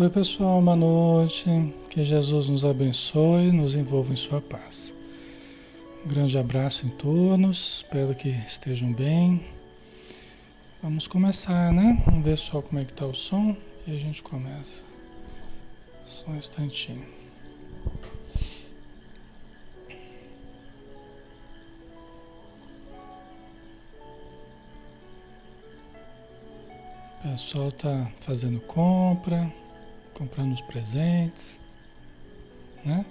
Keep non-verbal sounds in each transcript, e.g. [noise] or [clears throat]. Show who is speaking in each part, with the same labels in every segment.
Speaker 1: Oi, pessoal, boa noite. Que Jesus nos abençoe e nos envolva em sua paz. Um grande abraço em todos, espero que estejam bem. Vamos começar, né? Vamos ver só como é que tá o som e a gente começa. Só um instantinho. O pessoal tá fazendo compra, comprando os presentes, né?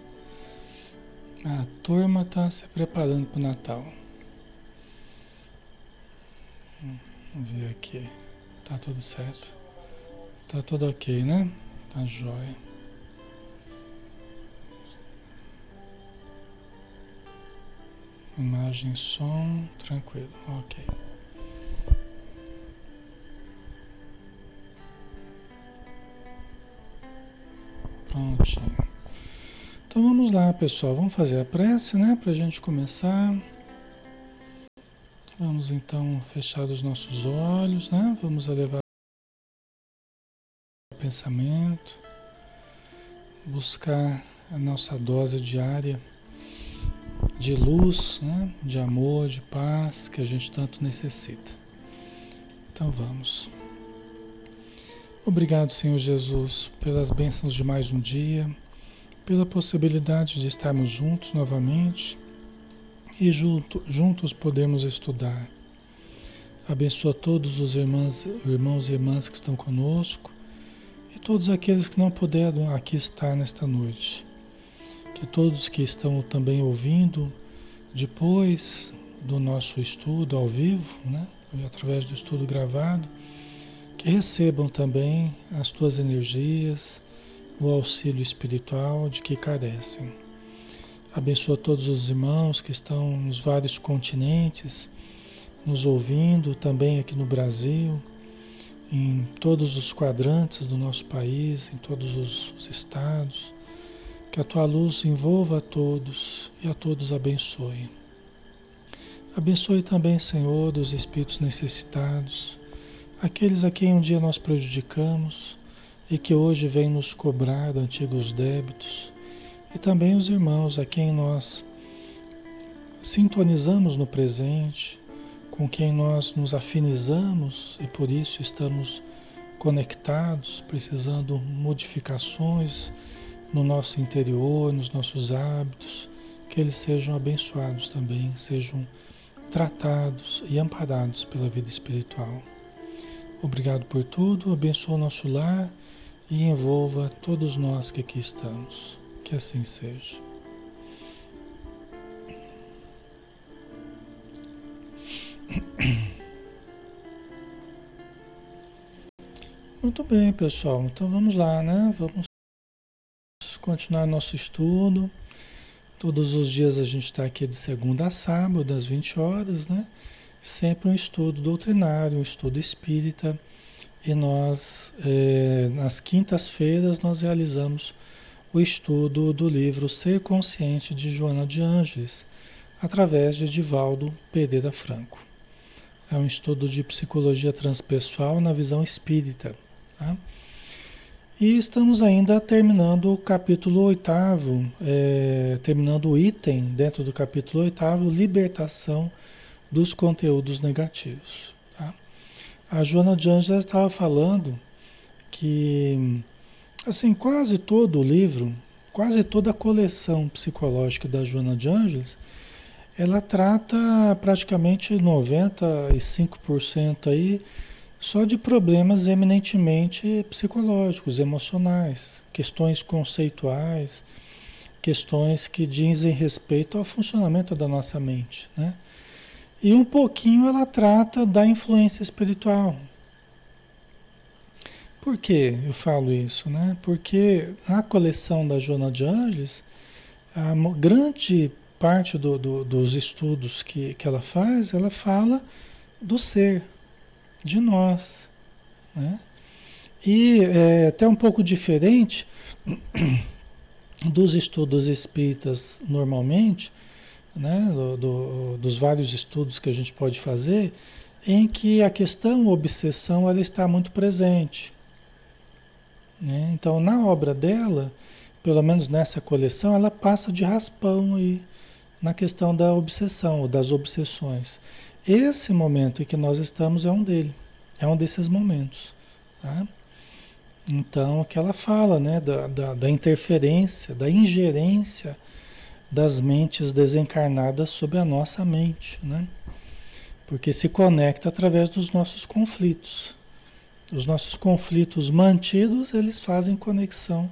Speaker 1: A turma tá se preparando para o Natal. Vamos ver aqui. Tá tudo certo. Tá tudo ok, né? Tá jóia. Imagem, som, tranquilo, ok. Prontinho. Então vamos lá, pessoal. Vamos fazer a prece, né? Para a gente começar. Vamos então fechar os nossos olhos, né? Vamos elevar o pensamento, buscar a nossa dose diária de luz, né? de amor, de paz que a gente tanto necessita. Então vamos. Obrigado, Senhor Jesus, pelas bênçãos de mais um dia, pela possibilidade de estarmos juntos novamente e junto, juntos podemos estudar. Abençoa todos os irmãos, irmãos e irmãs que estão conosco e todos aqueles que não puderam aqui estar nesta noite. Que todos que estão também ouvindo depois do nosso estudo ao vivo, né, através do estudo gravado, que recebam também as tuas energias, o auxílio espiritual de que carecem. Abençoa todos os irmãos que estão nos vários continentes, nos ouvindo, também aqui no Brasil, em todos os quadrantes do nosso país, em todos os, os estados. Que a tua luz envolva a todos e a todos abençoe. Abençoe também, Senhor, os espíritos necessitados aqueles a quem um dia nós prejudicamos e que hoje vêm nos cobrar antigos débitos, e também os irmãos a quem nós sintonizamos no presente, com quem nós nos afinizamos e por isso estamos conectados, precisando modificações no nosso interior, nos nossos hábitos, que eles sejam abençoados também, sejam tratados e amparados pela vida espiritual. Obrigado por tudo, abençoa o nosso lar e envolva todos nós que aqui estamos. Que assim seja. [coughs] Muito bem, pessoal. Então vamos lá, né? Vamos continuar nosso estudo. Todos os dias a gente está aqui de segunda a sábado, às 20 horas, né? Sempre um estudo doutrinário, um estudo espírita. E nós, é, nas quintas-feiras, nós realizamos o estudo do livro Ser Consciente de Joana de Ângeles, através de Divaldo Pereira Franco. É um estudo de psicologia transpessoal na visão espírita. Tá? E estamos ainda terminando o capítulo oitavo, é, terminando o item dentro do capítulo oitavo, libertação dos conteúdos negativos. Tá? A Joana de Angeles estava falando que assim quase todo o livro, quase toda a coleção psicológica da Joana de Angeles, ela trata praticamente 95% aí só de problemas eminentemente psicológicos, emocionais, questões conceituais, questões que dizem respeito ao funcionamento da nossa mente, né? E um pouquinho ela trata da influência espiritual. Por que eu falo isso? Né? Porque na coleção da Joana de Angeles, a grande parte do, do, dos estudos que, que ela faz, ela fala do ser, de nós. Né? E é até um pouco diferente [clears throat] dos estudos espíritas normalmente, né, do, do, dos vários estudos que a gente pode fazer, em que a questão obsessão ela está muito presente. Né? Então, na obra dela, pelo menos nessa coleção, ela passa de raspão aí na questão da obsessão ou das obsessões. Esse momento em que nós estamos é um dele, é um desses momentos. Tá? Então, que ela fala né, da, da, da interferência, da ingerência das mentes desencarnadas sobre a nossa mente, né? Porque se conecta através dos nossos conflitos. Os nossos conflitos mantidos, eles fazem conexão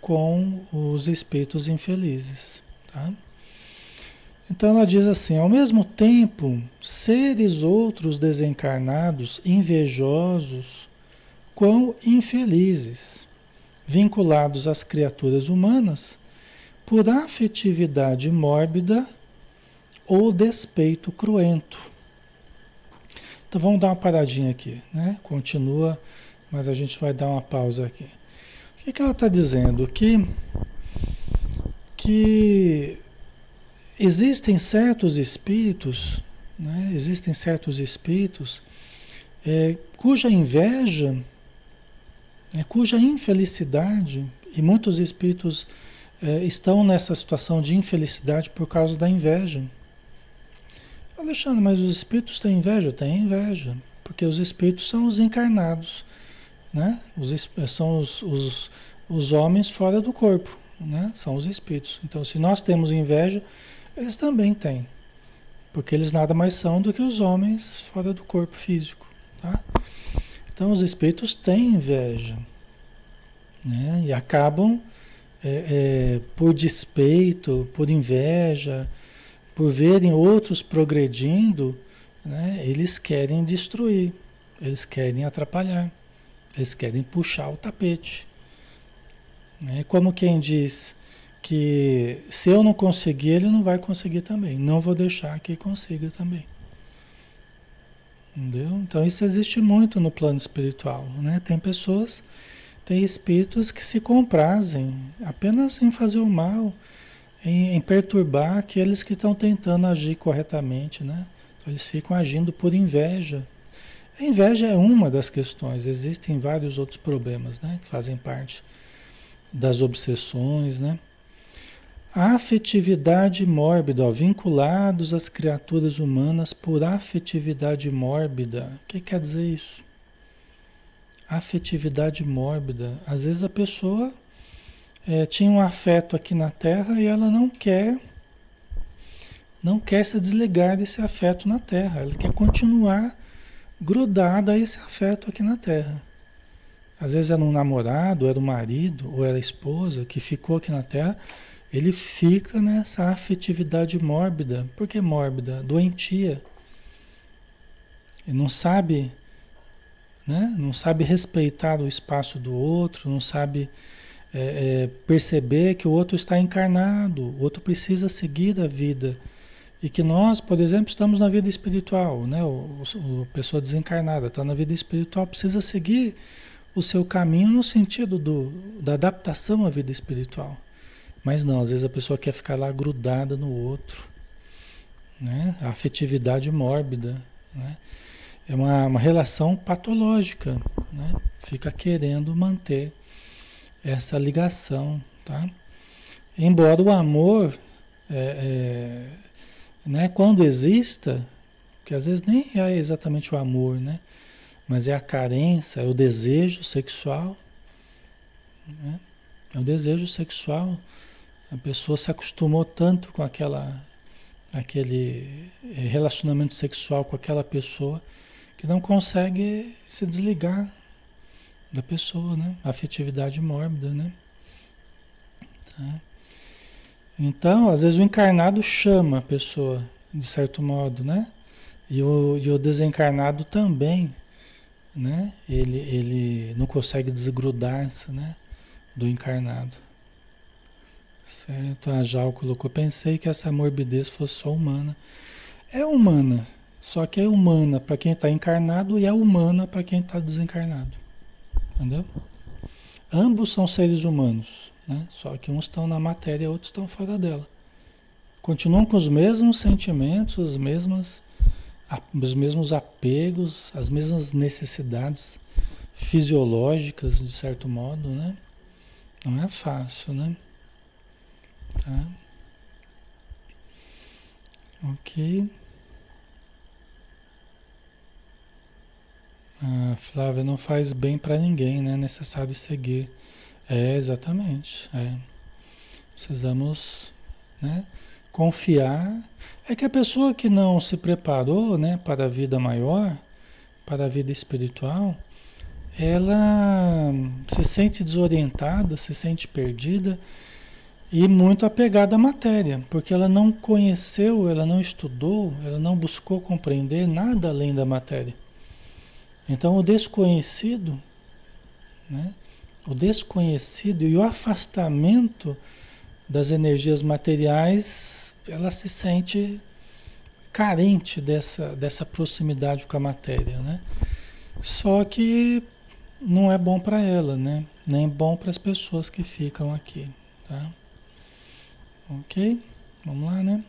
Speaker 1: com os espíritos infelizes, tá? Então ela diz assim: ao mesmo tempo, seres outros desencarnados, invejosos, quão infelizes, vinculados às criaturas humanas, por afetividade mórbida ou despeito cruento. Então vamos dar uma paradinha aqui, né? Continua, mas a gente vai dar uma pausa aqui. O que, que ela está dizendo? Que, que existem certos espíritos, né? existem certos espíritos é, cuja inveja, é, cuja infelicidade, e muitos espíritos é, estão nessa situação de infelicidade por causa da inveja. Alexandre, mas os espíritos têm inveja? Têm inveja, porque os espíritos são os encarnados, né? Os, são os, os, os homens fora do corpo, né? São os espíritos. Então, se nós temos inveja, eles também têm, porque eles nada mais são do que os homens fora do corpo físico, tá? Então, os espíritos têm inveja, né? E acabam é, é, por despeito, por inveja, por verem outros progredindo, né, eles querem destruir, eles querem atrapalhar, eles querem puxar o tapete. Né? Como quem diz que se eu não conseguir, ele não vai conseguir também. Não vou deixar que consiga também. Entendeu? Então isso existe muito no plano espiritual. Né? Tem pessoas tem espíritos que se comprazem apenas em fazer o mal, em, em perturbar aqueles que estão tentando agir corretamente, né? Então, eles ficam agindo por inveja. A inveja é uma das questões, existem vários outros problemas, né? Que fazem parte das obsessões, né? A afetividade mórbida, ó, vinculados às criaturas humanas por afetividade mórbida. O que quer dizer isso? Afetividade mórbida. Às vezes a pessoa é, tinha um afeto aqui na Terra e ela não quer não quer se desligar desse afeto na Terra. Ela quer continuar grudada a esse afeto aqui na Terra. Às vezes era um namorado, era um marido, ou era a esposa que ficou aqui na Terra. Ele fica nessa afetividade mórbida. Por que mórbida? Doentia. Ele não sabe né? não sabe respeitar o espaço do outro, não sabe é, é, perceber que o outro está encarnado, o outro precisa seguir a vida. E que nós, por exemplo, estamos na vida espiritual, né? o, o, a pessoa desencarnada está na vida espiritual, precisa seguir o seu caminho no sentido do, da adaptação à vida espiritual. Mas não, às vezes a pessoa quer ficar lá grudada no outro. Né? A afetividade mórbida. Né? É uma, uma relação patológica, né? Fica querendo manter essa ligação, tá? Embora o amor, é, é, né, quando exista, que às vezes nem é exatamente o amor, né? Mas é a carência, é o desejo sexual, né? É o desejo sexual. A pessoa se acostumou tanto com aquela, aquele é, relacionamento sexual com aquela pessoa que não consegue se desligar da pessoa, né? Afetividade mórbida, né? Tá? Então, às vezes o encarnado chama a pessoa, de certo modo, né? E o, e o desencarnado também, né? Ele, ele não consegue desgrudar-se, né? Do encarnado. Certo? A Jal colocou, pensei que essa morbidez fosse só humana. É humana, só que é humana para quem está encarnado e é humana para quem está desencarnado. Entendeu? Ambos são seres humanos, né? Só que uns estão na matéria e outros estão fora dela. Continuam com os mesmos sentimentos, as mesmas, os mesmos apegos, as mesmas necessidades fisiológicas, de certo modo, né? Não é fácil, né? Tá? Ok. A Flávia não faz bem para ninguém, né? É necessário seguir. É, exatamente. É. Precisamos né, confiar. É que a pessoa que não se preparou né, para a vida maior, para a vida espiritual, ela se sente desorientada, se sente perdida e muito apegada à matéria, porque ela não conheceu, ela não estudou, ela não buscou compreender nada além da matéria. Então, o desconhecido, né? o desconhecido e o afastamento das energias materiais, ela se sente carente dessa, dessa proximidade com a matéria, né? Só que não é bom para ela, né? Nem bom para as pessoas que ficam aqui, tá? Ok? Vamos lá, né?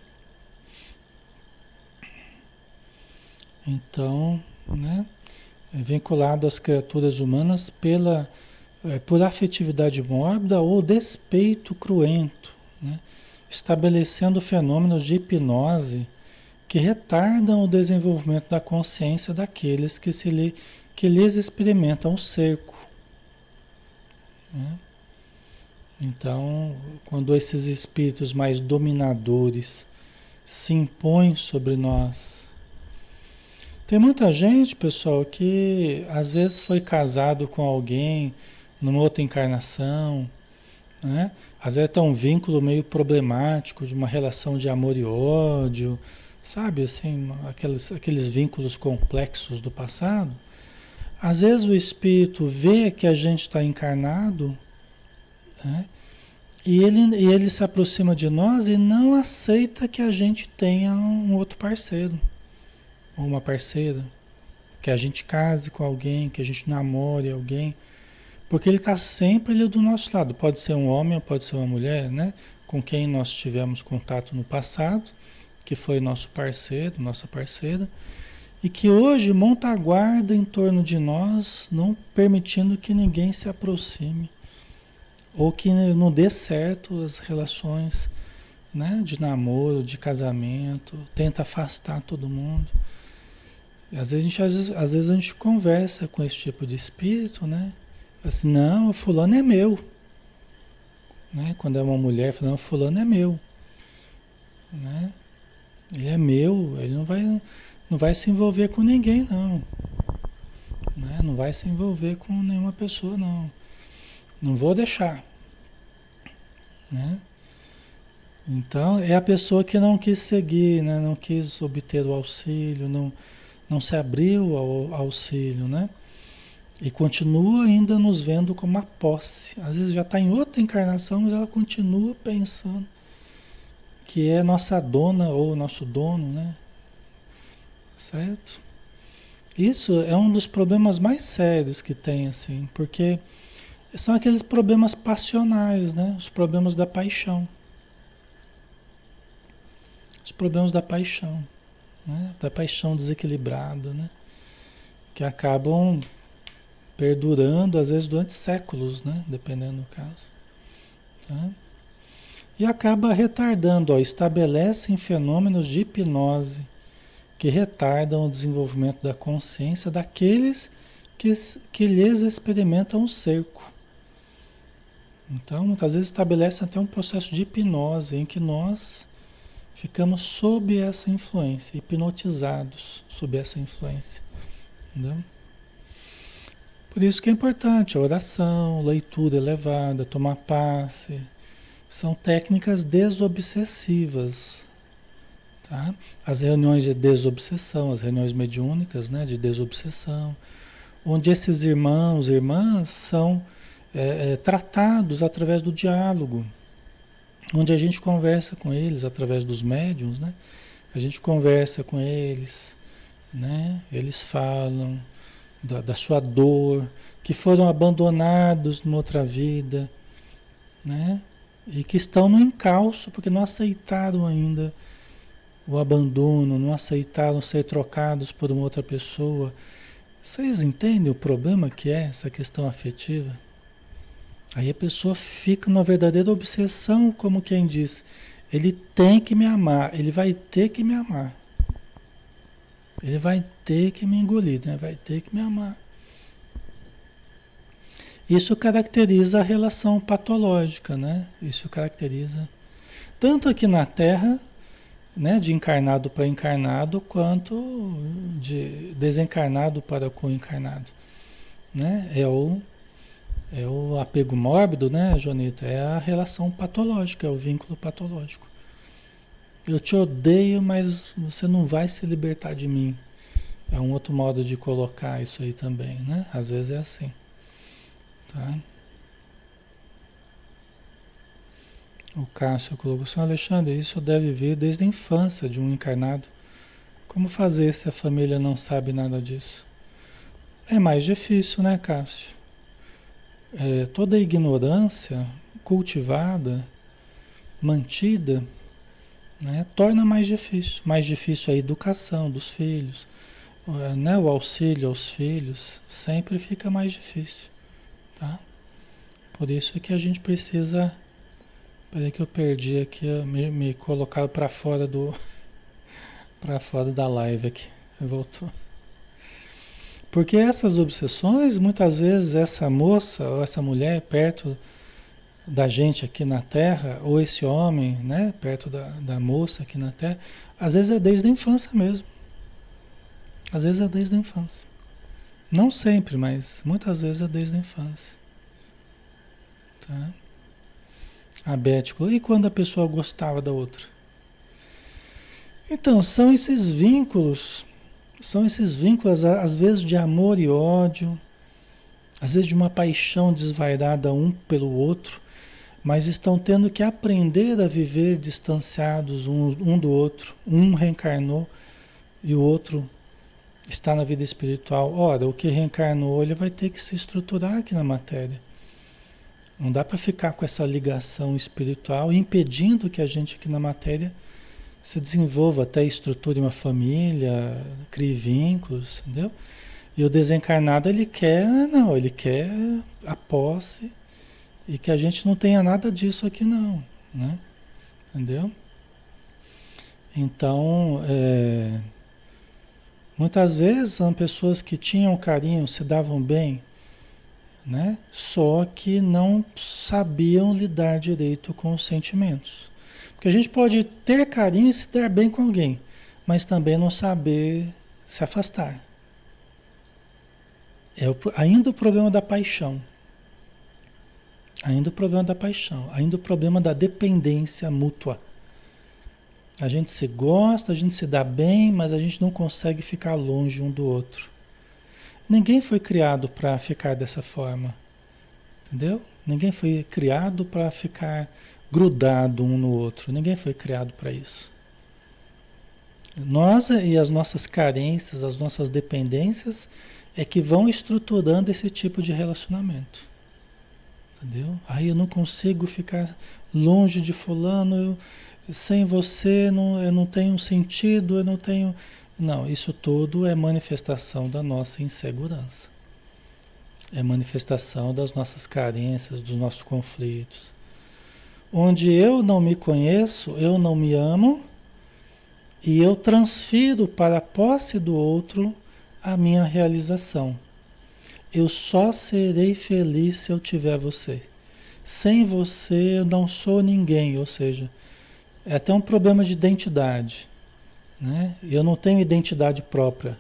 Speaker 1: Então, né? É vinculado às criaturas humanas pela, é, por afetividade mórbida ou despeito cruento, né? estabelecendo fenômenos de hipnose que retardam o desenvolvimento da consciência daqueles que, se lhe, que lhes experimentam o cerco. Né? Então, quando esses espíritos mais dominadores se impõem sobre nós, tem muita gente, pessoal, que às vezes foi casado com alguém numa outra encarnação, né? Às vezes tem um vínculo meio problemático de uma relação de amor e ódio, sabe? Assim, aqueles, aqueles vínculos complexos do passado. Às vezes o espírito vê que a gente está encarnado, né? E ele, e ele se aproxima de nós e não aceita que a gente tenha um outro parceiro ou uma parceira, que a gente case com alguém, que a gente namore alguém, porque ele está sempre ali do nosso lado. Pode ser um homem pode ser uma mulher, né? Com quem nós tivemos contato no passado, que foi nosso parceiro, nossa parceira, e que hoje monta a guarda em torno de nós, não permitindo que ninguém se aproxime ou que não dê certo as relações né, de namoro, de casamento, tenta afastar todo mundo. Às vezes, a gente, às, vezes, às vezes a gente conversa com esse tipo de espírito, né? Assim, não, fulano é meu. Né? Quando é uma mulher, falando, fulano é meu. Né? Ele é meu, ele não vai, não vai se envolver com ninguém, não. Né? Não vai se envolver com nenhuma pessoa, não. Não vou deixar. Né? Então, é a pessoa que não quis seguir, né? não quis obter o auxílio, não não se abriu ao auxílio, né? E continua ainda nos vendo como uma posse. Às vezes já está em outra encarnação, mas ela continua pensando que é nossa dona ou nosso dono, né? Certo? Isso é um dos problemas mais sérios que tem, assim, porque são aqueles problemas passionais, né? Os problemas da paixão. Os problemas da paixão né? da paixão desequilibrada, né? que acabam perdurando, às vezes, durante séculos, né? dependendo do caso. Tá? E acaba retardando, ó, estabelecem fenômenos de hipnose que retardam o desenvolvimento da consciência daqueles que, que lhes experimentam o cerco. Então, muitas vezes estabelece até um processo de hipnose em que nós ficamos sob essa influência, hipnotizados sob essa influência. Entendeu? Por isso que é importante a oração, leitura elevada, tomar passe. São técnicas desobsessivas. Tá? As reuniões de desobsessão, as reuniões mediúnicas né, de desobsessão, onde esses irmãos e irmãs são é, é, tratados através do diálogo onde a gente conversa com eles através dos médiums, né? A gente conversa com eles, né? Eles falam da, da sua dor, que foram abandonados numa outra vida, né? E que estão no encalço porque não aceitaram ainda o abandono, não aceitaram ser trocados por uma outra pessoa, Vocês entendem o problema que é essa questão afetiva? Aí a pessoa fica numa verdadeira obsessão, como quem diz, ele tem que me amar, ele vai ter que me amar. Ele vai ter que me engolir, né? vai ter que me amar. Isso caracteriza a relação patológica, né? Isso caracteriza tanto aqui na Terra né, de encarnado para encarnado, quanto de desencarnado para co-encarnado. Né? É, o, é o apego mórbido, né, Jonita? É a relação patológica, é o vínculo patológico. Eu te odeio, mas você não vai se libertar de mim. É um outro modo de colocar isso aí também, né? Às vezes é assim. Tá? O Cássio colocou, Sr. Alexandre, isso deve vir desde a infância de um encarnado. Como fazer se a família não sabe nada disso? É mais difícil, né, Cássio? É, toda a ignorância cultivada, mantida, né, torna mais difícil. Mais difícil a educação dos filhos, né, o auxílio aos filhos, sempre fica mais difícil. Tá? Por isso é que a gente precisa Peraí que eu perdi aqui, me, me colocaram para fora do [laughs] para fora da live aqui. Voltou. Porque essas obsessões, muitas vezes essa moça ou essa mulher perto da gente aqui na Terra, ou esse homem, né, perto da, da moça aqui na Terra, às vezes é desde a infância mesmo. Às vezes é desde a infância. Não sempre, mas muitas vezes é desde a infância. Tá? abético. E quando a pessoa gostava da outra? Então, são esses vínculos, são esses vínculos, às vezes de amor e ódio, às vezes de uma paixão desvairada um pelo outro, mas estão tendo que aprender a viver distanciados um, um do outro. Um reencarnou e o outro está na vida espiritual. Ora, o que reencarnou, ele vai ter que se estruturar aqui na matéria. Não dá para ficar com essa ligação espiritual impedindo que a gente aqui na matéria se desenvolva, até estruture uma família, crie vínculos, entendeu? E o desencarnado ele quer, não, ele quer a posse e que a gente não tenha nada disso aqui não, né? Entendeu? Então, é, muitas vezes são pessoas que tinham carinho, se davam bem, né? Só que não sabiam lidar direito com os sentimentos. A gente pode ter carinho e se dar bem com alguém, mas também não saber se afastar. É o, ainda o problema da paixão. Ainda o problema da paixão, ainda o problema da dependência mútua. A gente se gosta, a gente se dá bem, mas a gente não consegue ficar longe um do outro. Ninguém foi criado para ficar dessa forma. Entendeu? Ninguém foi criado para ficar grudado um no outro. Ninguém foi criado para isso. Nós e as nossas carências, as nossas dependências é que vão estruturando esse tipo de relacionamento. Entendeu? Aí eu não consigo ficar longe de fulano, eu, sem você não, eu não tenho sentido, eu não tenho. Não, isso tudo é manifestação da nossa insegurança. É manifestação das nossas carências, dos nossos conflitos. Onde eu não me conheço, eu não me amo e eu transfiro para a posse do outro a minha realização. Eu só serei feliz se eu tiver você. Sem você eu não sou ninguém, ou seja, é até um problema de identidade. Né? Eu não tenho identidade própria.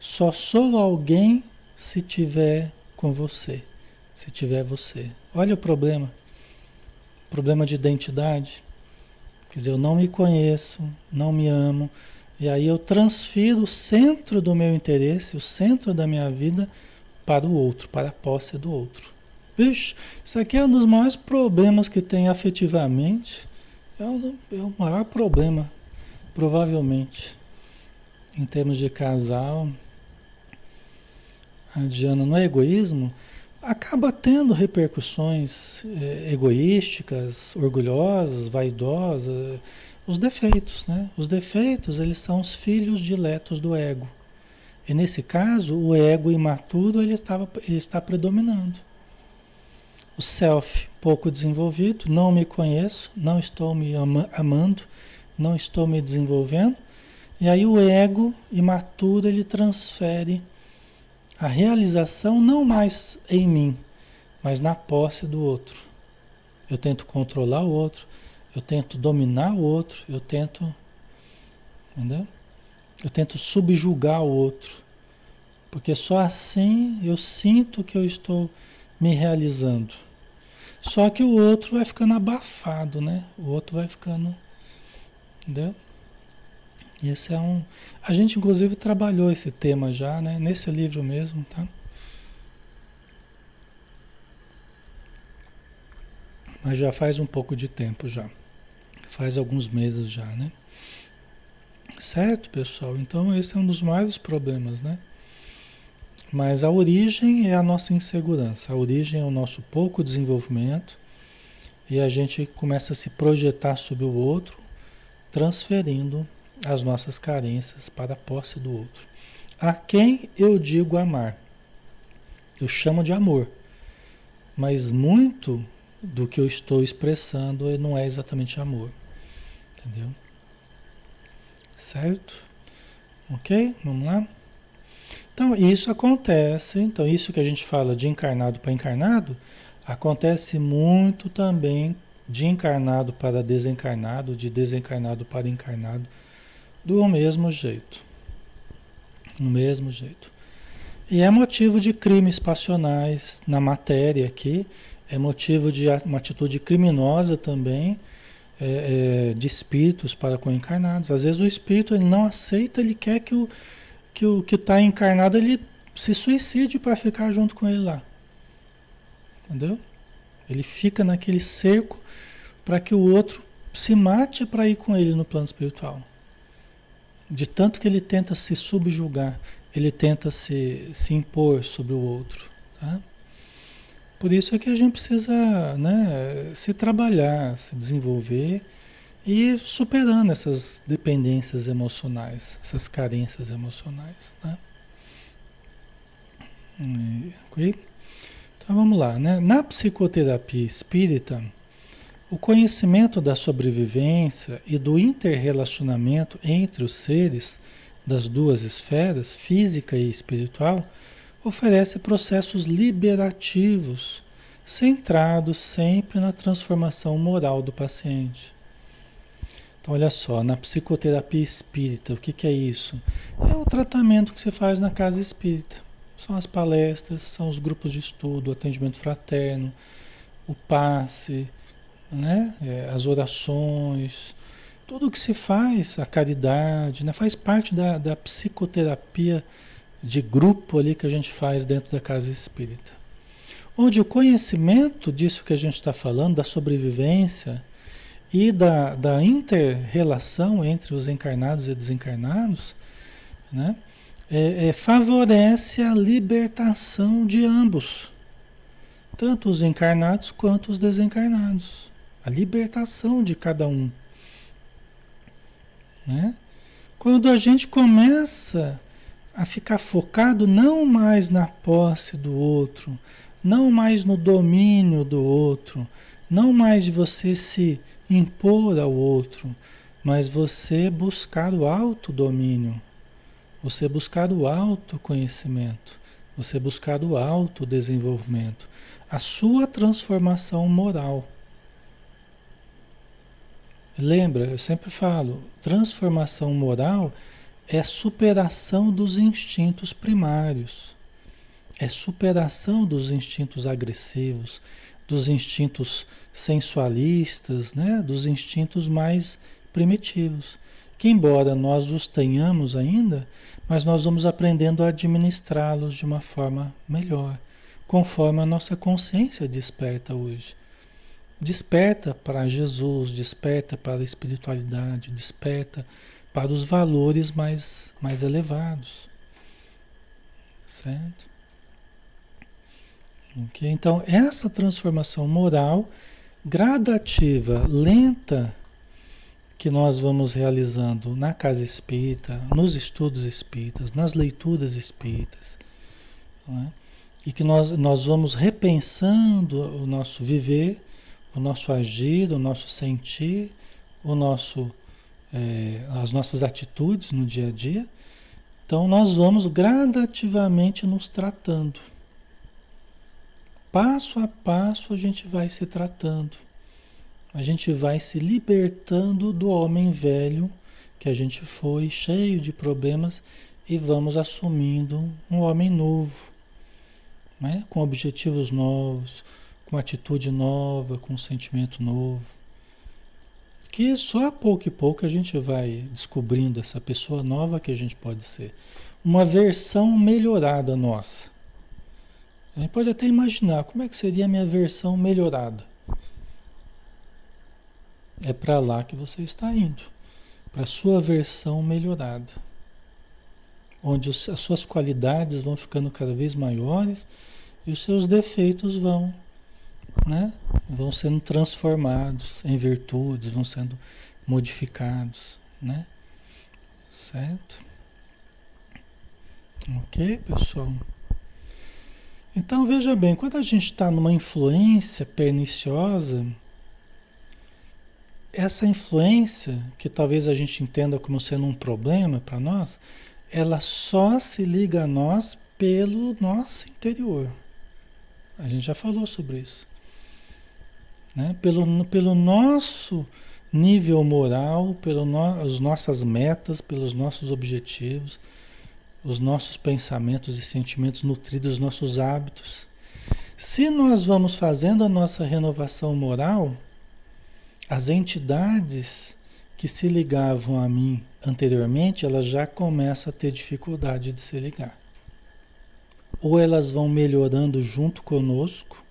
Speaker 1: Só sou alguém se tiver com você. Se tiver você. Olha o problema. Problema de identidade. Quer dizer, eu não me conheço, não me amo. E aí eu transfiro o centro do meu interesse, o centro da minha vida para o outro, para a posse do outro. Vixe, isso aqui é um dos maiores problemas que tem afetivamente. É o, é o maior problema Provavelmente, em termos de casal, a Diana no egoísmo acaba tendo repercussões é, egoísticas, orgulhosas, vaidosas, os defeitos, né? Os defeitos, eles são os filhos diletos do ego. E nesse caso, o ego imaturo ele, estava, ele está predominando. O self pouco desenvolvido, não me conheço, não estou me ama, amando, não estou me desenvolvendo. E aí o ego imaturo ele transfere a realização não mais em mim, mas na posse do outro. Eu tento controlar o outro, eu tento dominar o outro, eu tento. Entendeu? Eu tento subjugar o outro. Porque só assim eu sinto que eu estou me realizando. Só que o outro vai ficando abafado, né? O outro vai ficando. Entendeu? Esse é um. A gente, inclusive, trabalhou esse tema já, né? Nesse livro mesmo, tá? Mas já faz um pouco de tempo já. Faz alguns meses já, né? Certo, pessoal? Então, esse é um dos maiores problemas, né? Mas a origem é a nossa insegurança, a origem é o nosso pouco desenvolvimento e a gente começa a se projetar sobre o outro, transferindo as nossas carências para a posse do outro. A quem eu digo amar? Eu chamo de amor, mas muito do que eu estou expressando não é exatamente amor, entendeu? Certo? Ok? Vamos lá? Então, isso acontece, então isso que a gente fala de encarnado para encarnado, acontece muito também de encarnado para desencarnado, de desencarnado para encarnado, do mesmo jeito. Do mesmo jeito. E é motivo de crimes passionais na matéria aqui, é motivo de uma atitude criminosa também, é, é, de espíritos para com encarnados. Às vezes o espírito ele não aceita, ele quer que o que o que está encarnado ele se suicide para ficar junto com ele lá. Entendeu? Ele fica naquele cerco para que o outro se mate para ir com ele no plano espiritual. De tanto que ele tenta se subjugar, ele tenta se, se impor sobre o outro. Tá? Por isso é que a gente precisa né, se trabalhar, se desenvolver e superando essas dependências emocionais, essas carências emocionais. Né? Okay? Então vamos lá. Né? Na psicoterapia espírita, o conhecimento da sobrevivência e do interrelacionamento entre os seres das duas esferas, física e espiritual, oferece processos liberativos centrados sempre na transformação moral do paciente. Então, olha só, na psicoterapia espírita, o que, que é isso? É o tratamento que você faz na casa espírita. São as palestras, são os grupos de estudo, o atendimento fraterno, o passe, né? É, as orações, tudo o que se faz, a caridade, né? faz parte da, da psicoterapia de grupo ali que a gente faz dentro da casa espírita. Onde o conhecimento disso que a gente está falando, da sobrevivência, e da, da inter-relação entre os encarnados e desencarnados, né? É, é, favorece a libertação de ambos, tanto os encarnados quanto os desencarnados. A libertação de cada um. Né? Quando a gente começa a ficar focado não mais na posse do outro, não mais no domínio do outro, não mais de você se impor ao outro, mas você buscar o autodomínio, você buscar o autoconhecimento, você buscar o autodesenvolvimento, a sua transformação moral. Lembra, eu sempre falo, transformação moral é superação dos instintos primários. É superação dos instintos agressivos, dos instintos sensualistas, né? dos instintos mais primitivos. Que embora nós os tenhamos ainda, mas nós vamos aprendendo a administrá-los de uma forma melhor, conforme a nossa consciência desperta hoje. Desperta para Jesus, desperta para a espiritualidade, desperta para os valores mais, mais elevados. Certo? Okay? Então, essa transformação moral gradativa, lenta, que nós vamos realizando na casa espírita, nos estudos espíritas, nas leituras espíritas, né? e que nós, nós vamos repensando o nosso viver, o nosso agir, o nosso sentir, o nosso, é, as nossas atitudes no dia a dia. Então, nós vamos gradativamente nos tratando. Passo a passo, a gente vai se tratando a gente vai se libertando do homem velho que a gente foi, cheio de problemas, e vamos assumindo um homem novo, né? com objetivos novos, com atitude nova, com sentimento novo. Que só a pouco e pouco a gente vai descobrindo essa pessoa nova que a gente pode ser. Uma versão melhorada nossa. A gente pode até imaginar como é que seria a minha versão melhorada. É para lá que você está indo, para a sua versão melhorada, onde as suas qualidades vão ficando cada vez maiores e os seus defeitos vão, né, vão sendo transformados em virtudes, vão sendo modificados, né? Certo? Ok, pessoal? Então veja bem, quando a gente está numa influência perniciosa, essa influência, que talvez a gente entenda como sendo um problema para nós, ela só se liga a nós pelo nosso interior. A gente já falou sobre isso. Né? Pelo, pelo nosso nível moral, pelas no, nossas metas, pelos nossos objetivos, os nossos pensamentos e sentimentos nutridos, os nossos hábitos. Se nós vamos fazendo a nossa renovação moral, as entidades que se ligavam a mim anteriormente, elas já começam a ter dificuldade de se ligar. Ou elas vão melhorando junto conosco,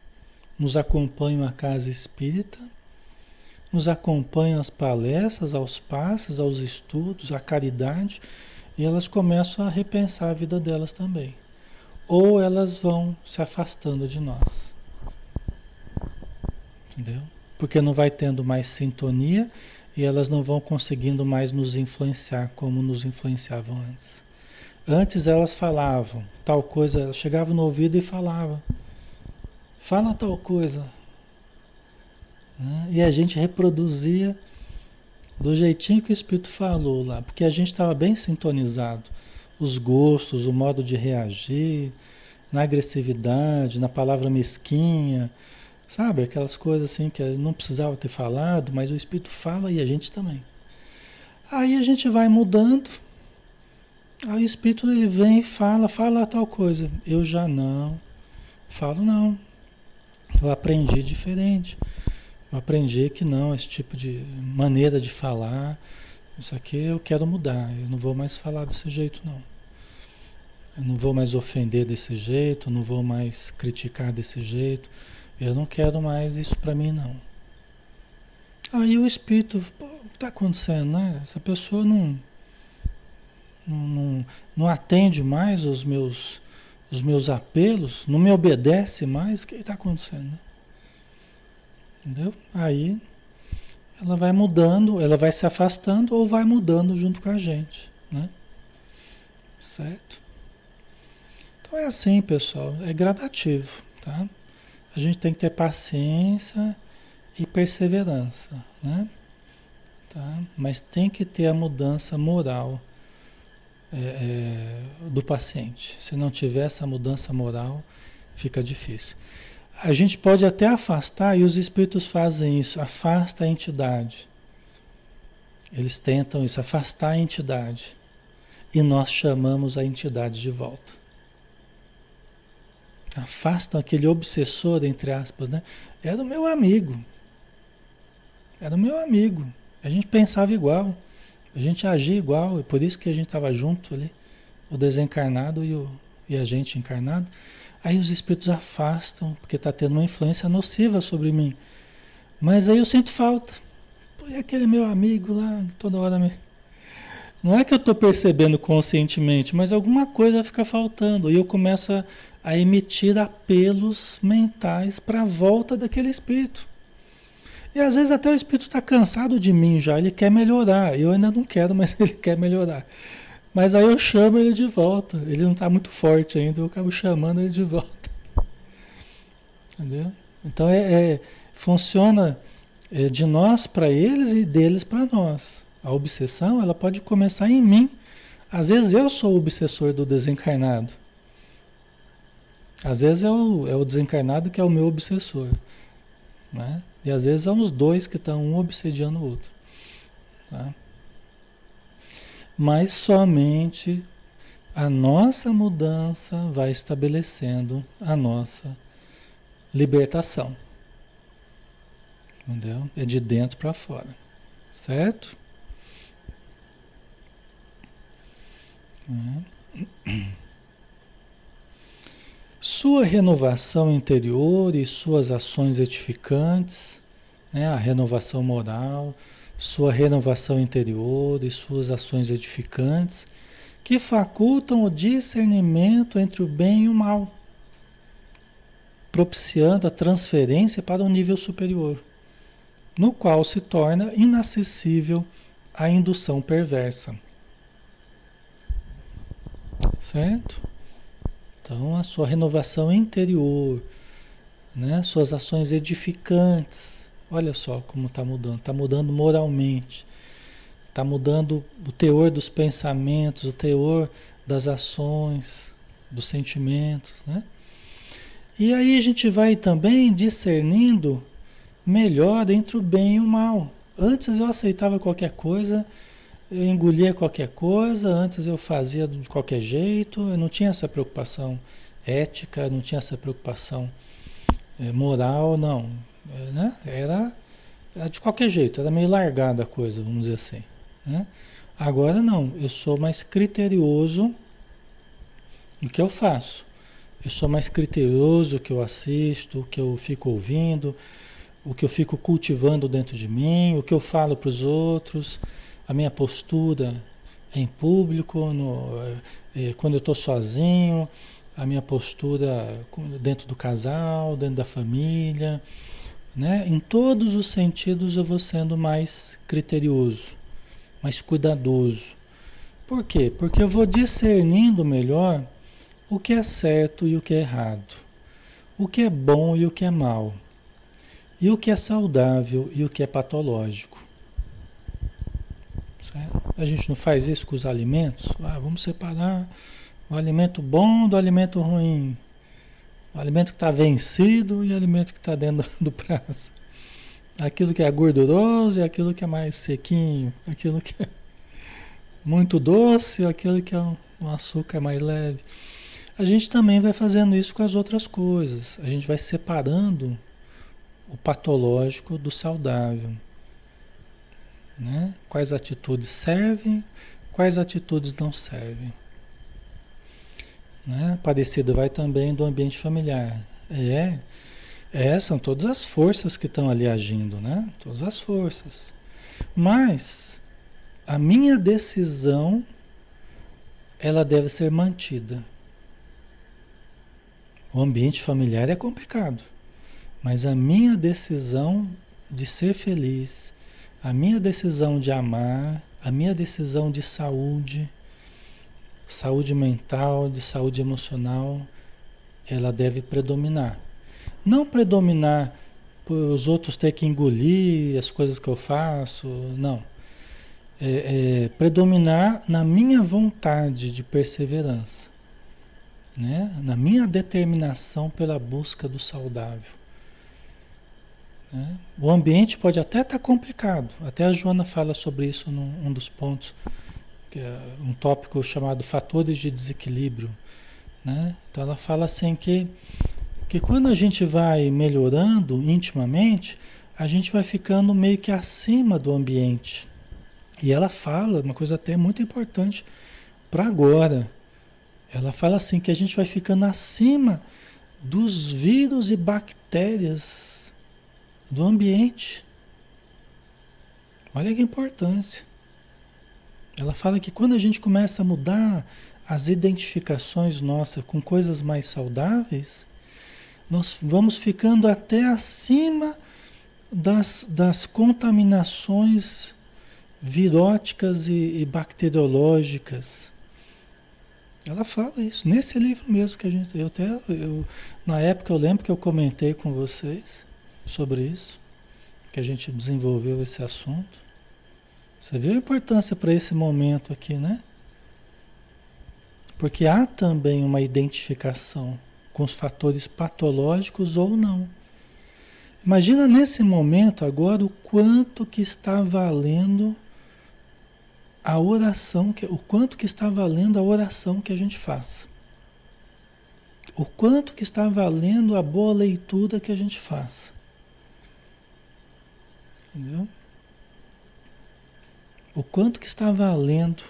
Speaker 1: nos acompanham a casa espírita, nos acompanham as palestras, aos passos, aos estudos, à caridade, e elas começam a repensar a vida delas também. Ou elas vão se afastando de nós. Entendeu? porque não vai tendo mais sintonia e elas não vão conseguindo mais nos influenciar como nos influenciavam antes. Antes elas falavam tal coisa, chegavam no ouvido e falavam, fala tal coisa. Né? E a gente reproduzia do jeitinho que o Espírito falou lá, porque a gente estava bem sintonizado. Os gostos, o modo de reagir, na agressividade, na palavra mesquinha, Sabe? Aquelas coisas assim que não precisava ter falado, mas o Espírito fala e a gente também. Aí a gente vai mudando. Aí o Espírito ele vem e fala, fala tal coisa. Eu já não. Falo não. Eu aprendi diferente. Eu aprendi que não, esse tipo de maneira de falar, isso aqui eu quero mudar. Eu não vou mais falar desse jeito, não. Eu não vou mais ofender desse jeito, não vou mais criticar desse jeito. Eu não quero mais isso para mim, não. Aí o espírito, o que está acontecendo, né? Essa pessoa não, não, não, não, atende mais os meus, os meus apelos, não me obedece mais, o que está acontecendo? Entendeu? Aí ela vai mudando, ela vai se afastando ou vai mudando junto com a gente, né? Certo? Então é assim, pessoal, é gradativo, tá? a gente tem que ter paciência e perseverança, né? Tá? Mas tem que ter a mudança moral é, é, do paciente. Se não tiver essa mudança moral, fica difícil. A gente pode até afastar, e os espíritos fazem isso, afasta a entidade. Eles tentam isso, afastar a entidade. E nós chamamos a entidade de volta afastam aquele obsessor, entre aspas, né? Era o meu amigo. Era o meu amigo. A gente pensava igual. A gente agia igual. É por isso que a gente estava junto ali. O desencarnado e, o, e a gente encarnado. Aí os espíritos afastam, porque está tendo uma influência nociva sobre mim. Mas aí eu sinto falta. Pô, aquele meu amigo lá, toda hora me. Não é que eu estou percebendo conscientemente, mas alguma coisa fica faltando. E eu começo a, a emitir apelos mentais para a volta daquele espírito. E às vezes até o espírito está cansado de mim já, ele quer melhorar. Eu ainda não quero, mas [laughs] ele quer melhorar. Mas aí eu chamo ele de volta. Ele não está muito forte ainda, eu acabo chamando ele de volta. Entendeu? Então é, é funciona é, de nós para eles e deles para nós. A obsessão ela pode começar em mim. Às vezes eu sou o obsessor do desencarnado. Às vezes é o, é o desencarnado que é o meu obsessor. Né? E às vezes são os dois que estão um obsediando o outro. Tá? Mas somente a nossa mudança vai estabelecendo a nossa libertação. Entendeu? É de dentro para fora. Certo? É. Sua renovação interior e suas ações edificantes, né? a renovação moral, sua renovação interior e suas ações edificantes, que facultam o discernimento entre o bem e o mal, propiciando a transferência para um nível superior, no qual se torna inacessível a indução perversa. Certo? Então, a sua renovação interior, né? suas ações edificantes. Olha só como está mudando. Está mudando moralmente. Está mudando o teor dos pensamentos, o teor das ações, dos sentimentos. Né? E aí a gente vai também discernindo melhor entre o bem e o mal. Antes eu aceitava qualquer coisa eu engolia qualquer coisa, antes eu fazia de qualquer jeito, eu não tinha essa preocupação ética, não tinha essa preocupação é, moral, não. É, né? Era, era, de qualquer jeito, era meio largada a coisa, vamos dizer assim. Né? Agora não, eu sou mais criterioso no que eu faço. Eu sou mais criterioso o que eu assisto, o que eu fico ouvindo, o que eu fico cultivando dentro de mim, o que eu falo para os outros a minha postura em público, no, é, quando eu estou sozinho, a minha postura dentro do casal, dentro da família, né? Em todos os sentidos eu vou sendo mais criterioso, mais cuidadoso. Por quê? Porque eu vou discernindo melhor o que é certo e o que é errado, o que é bom e o que é mal, e o que é saudável e o que é patológico. A gente não faz isso com os alimentos? Ah, vamos separar o alimento bom do alimento ruim. O alimento que está vencido e o alimento que está dentro [laughs] do prazo. Aquilo que é gorduroso e aquilo que é mais sequinho. Aquilo que é [laughs] muito doce e aquilo que é um açúcar mais leve. A gente também vai fazendo isso com as outras coisas. A gente vai separando o patológico do saudável. Né? Quais atitudes servem, quais atitudes não servem. Né? Parecido vai também do ambiente familiar. É, é, são todas as forças que estão ali agindo, né? Todas as forças. Mas a minha decisão ela deve ser mantida. O ambiente familiar é complicado, mas a minha decisão de ser feliz, a minha decisão de amar, a minha decisão de saúde, saúde mental, de saúde emocional, ela deve predominar. Não predominar por os outros ter que engolir as coisas que eu faço, não. É, é, predominar na minha vontade de perseverança, né? na minha determinação pela busca do saudável. Né? O ambiente pode até estar tá complicado. Até a Joana fala sobre isso num um dos pontos, é um tópico chamado fatores de desequilíbrio. Né? Então ela fala assim que, que quando a gente vai melhorando intimamente, a gente vai ficando meio que acima do ambiente. E ela fala uma coisa até muito importante para agora. Ela fala assim que a gente vai ficando acima dos vírus e bactérias do ambiente. Olha que importância. Ela fala que quando a gente começa a mudar as identificações nossas com coisas mais saudáveis, nós vamos ficando até acima das, das contaminações viróticas e, e bacteriológicas. Ela fala isso, nesse livro mesmo que a gente. Eu até, eu, na época eu lembro que eu comentei com vocês sobre isso, que a gente desenvolveu esse assunto. Você viu a importância para esse momento aqui, né? Porque há também uma identificação com os fatores patológicos ou não. Imagina nesse momento agora o quanto que está valendo a oração, que, o quanto que está valendo a oração que a gente faz. O quanto que está valendo a boa leitura que a gente faz. Entendeu? O quanto que está valendo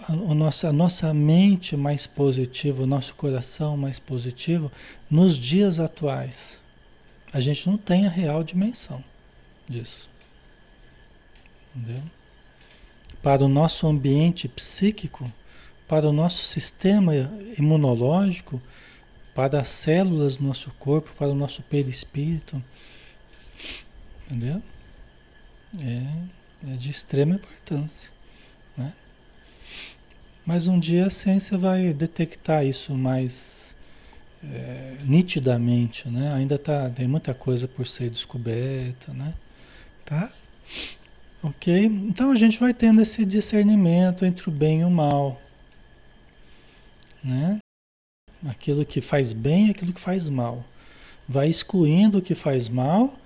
Speaker 1: a, a, nossa, a nossa mente mais positiva, o nosso coração mais positivo nos dias atuais. A gente não tem a real dimensão disso. Entendeu? Para o nosso ambiente psíquico, para o nosso sistema imunológico, para as células do nosso corpo, para o nosso perispírito. Entendeu? É, é de extrema importância. Né? Mas um dia a ciência vai detectar isso mais é, nitidamente, né? Ainda tá, tem muita coisa por ser descoberta, né? Tá? Ok? Então a gente vai tendo esse discernimento entre o bem e o mal, né? Aquilo que faz bem e aquilo que faz mal. Vai excluindo o que faz mal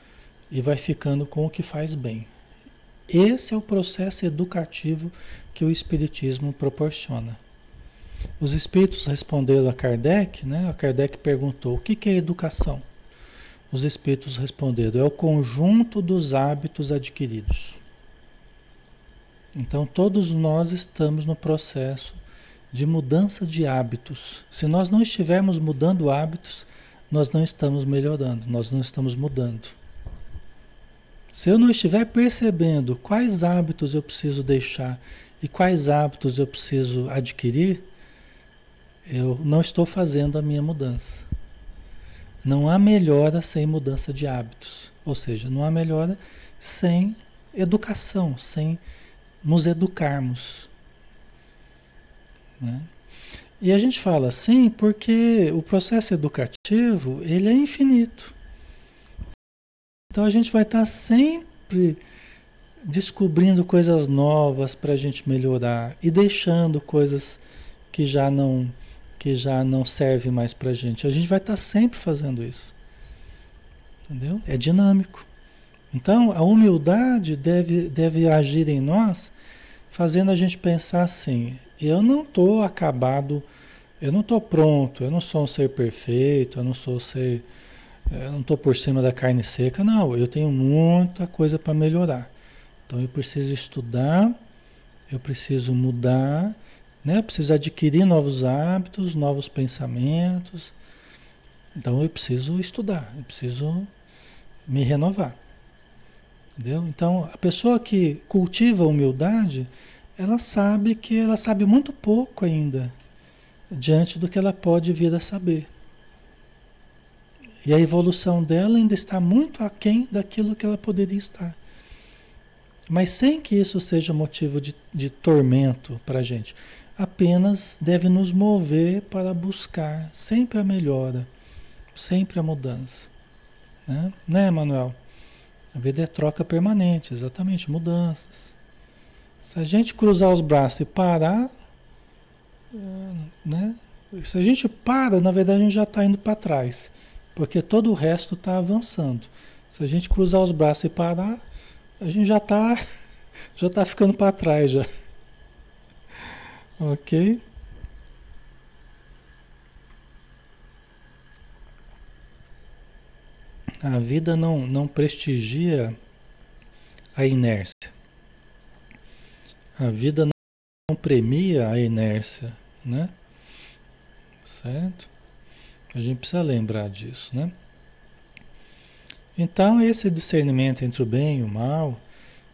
Speaker 1: e vai ficando com o que faz bem. Esse é o processo educativo que o Espiritismo proporciona. Os espíritos responderam a Kardec, né? A Kardec perguntou: o que, que é educação? Os espíritos responderam: é o conjunto dos hábitos adquiridos. Então, todos nós estamos no processo de mudança de hábitos. Se nós não estivermos mudando hábitos, nós não estamos melhorando, nós não estamos mudando. Se eu não estiver percebendo quais hábitos eu preciso deixar e quais hábitos eu preciso adquirir, eu não estou fazendo a minha mudança. Não há melhora sem mudança de hábitos. Ou seja, não há melhora sem educação, sem nos educarmos. Né? E a gente fala assim porque o processo educativo ele é infinito. Então a gente vai estar sempre descobrindo coisas novas para a gente melhorar e deixando coisas que já não que já não servem mais para a gente. A gente vai estar sempre fazendo isso, entendeu? É dinâmico. Então a humildade deve deve agir em nós, fazendo a gente pensar assim: eu não estou acabado, eu não estou pronto, eu não sou um ser perfeito, eu não sou um ser eu não estou por cima da carne seca, não. Eu tenho muita coisa para melhorar. Então eu preciso estudar, eu preciso mudar, né? Eu preciso adquirir novos hábitos, novos pensamentos. Então eu preciso estudar, eu preciso me renovar. Entendeu? Então a pessoa que cultiva a humildade, ela sabe que ela sabe muito pouco ainda diante do que ela pode vir a saber. E a evolução dela ainda está muito aquém daquilo que ela poderia estar. Mas sem que isso seja motivo de, de tormento para a gente. Apenas deve nos mover para buscar sempre a melhora, sempre a mudança. Né, né Manuel? A vida é troca permanente, exatamente, mudanças. Se a gente cruzar os braços e parar, eh, né? Se a gente para, na verdade a gente já está indo para trás. Porque todo o resto está avançando. Se a gente cruzar os braços e parar, a gente já está [laughs] já tá ficando para trás já. Ok? A vida não, não prestigia a inércia. A vida não premia a inércia, né? Certo? A gente precisa lembrar disso, né? Então, esse discernimento entre o bem e o mal,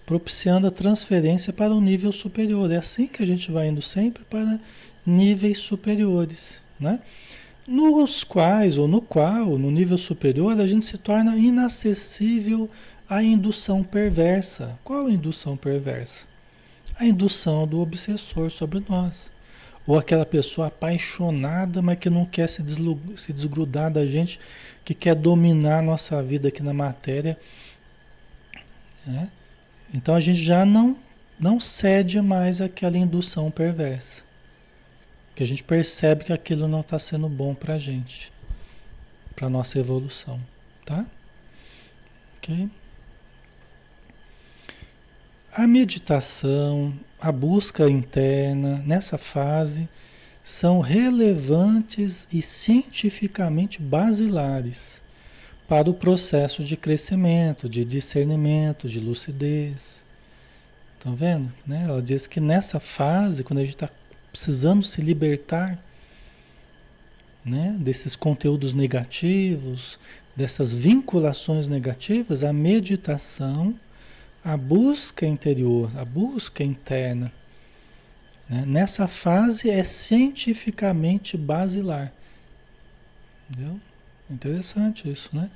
Speaker 1: propiciando a transferência para um nível superior. É assim que a gente vai indo sempre para níveis superiores, né? nos quais ou no qual, no nível superior, a gente se torna inacessível à indução perversa. Qual indução perversa? A indução do obsessor sobre nós. Ou aquela pessoa apaixonada, mas que não quer se, se desgrudar da gente, que quer dominar a nossa vida aqui na matéria. Né? Então a gente já não, não cede mais àquela indução perversa. Que a gente percebe que aquilo não está sendo bom para a gente, para nossa evolução, tá? A meditação, a busca interna nessa fase são relevantes e cientificamente basilares para o processo de crescimento, de discernimento, de lucidez. Estão vendo? Né? Ela diz que nessa fase, quando a gente está precisando se libertar né, desses conteúdos negativos, dessas vinculações negativas, a meditação, a busca interior, a busca interna, né, nessa fase é cientificamente basilar. Entendeu? Interessante isso, né?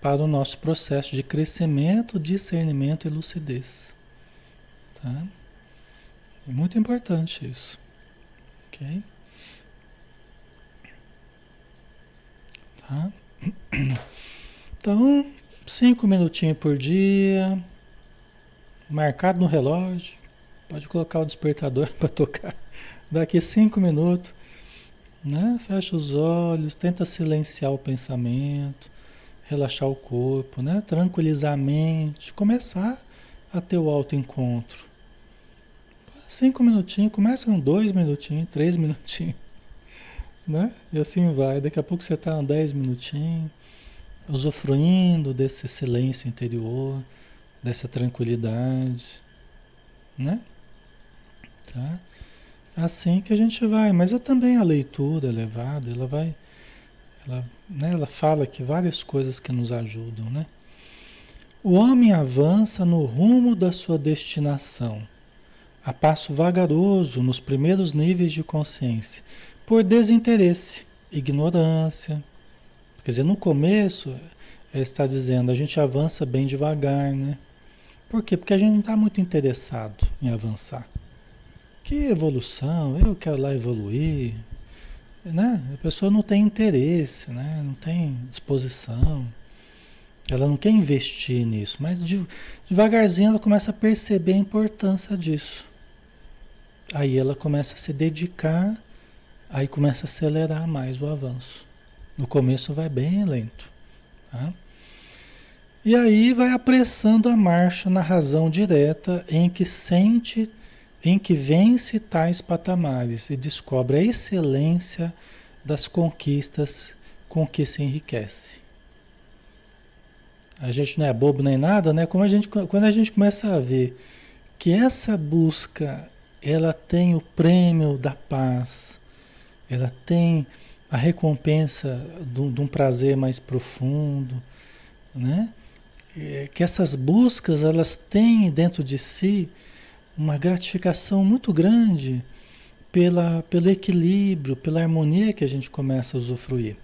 Speaker 1: Para o nosso processo de crescimento, discernimento e lucidez. Tá? É muito importante isso. Ok? Tá? [clears throat] Então, cinco minutinhos por dia, marcado no relógio. Pode colocar o despertador [laughs] para tocar daqui cinco minutos. Né? Fecha os olhos, tenta silenciar o pensamento, relaxar o corpo, né? tranquilizar a mente, começar a ter o autoencontro. Cinco minutinhos, começa com dois minutinhos, três minutinhos. [laughs] Né? E assim vai. Daqui a pouco você está dez minutinhos, usufruindo desse silêncio interior, dessa tranquilidade. Né? Tá? Assim que a gente vai. Mas é também a leitura elevada, ela vai. Ela, né, ela fala que várias coisas que nos ajudam, né? O homem avança no rumo da sua destinação a passo vagaroso nos primeiros níveis de consciência, por desinteresse, ignorância. Quer dizer, no começo, ele está dizendo, a gente avança bem devagar, né? Por quê? Porque a gente não está muito interessado em avançar. Que evolução? Eu quero lá evoluir. Né? A pessoa não tem interesse, né? não tem disposição. Ela não quer investir nisso, mas devagarzinho ela começa a perceber a importância disso. Aí ela começa a se dedicar, aí começa a acelerar mais o avanço. No começo vai bem lento. Tá? E aí vai apressando a marcha na razão direta em que sente, em que vence tais patamares e descobre a excelência das conquistas com que se enriquece. A gente não é bobo nem nada, né? Como a gente, quando a gente começa a ver que essa busca ela tem o prêmio da paz, ela tem a recompensa de, um prazer mais profundo, né? É, que essas buscas elas têm dentro de si uma gratificação muito grande pela, pelo equilíbrio, pela harmonia que a gente começa a usufruir.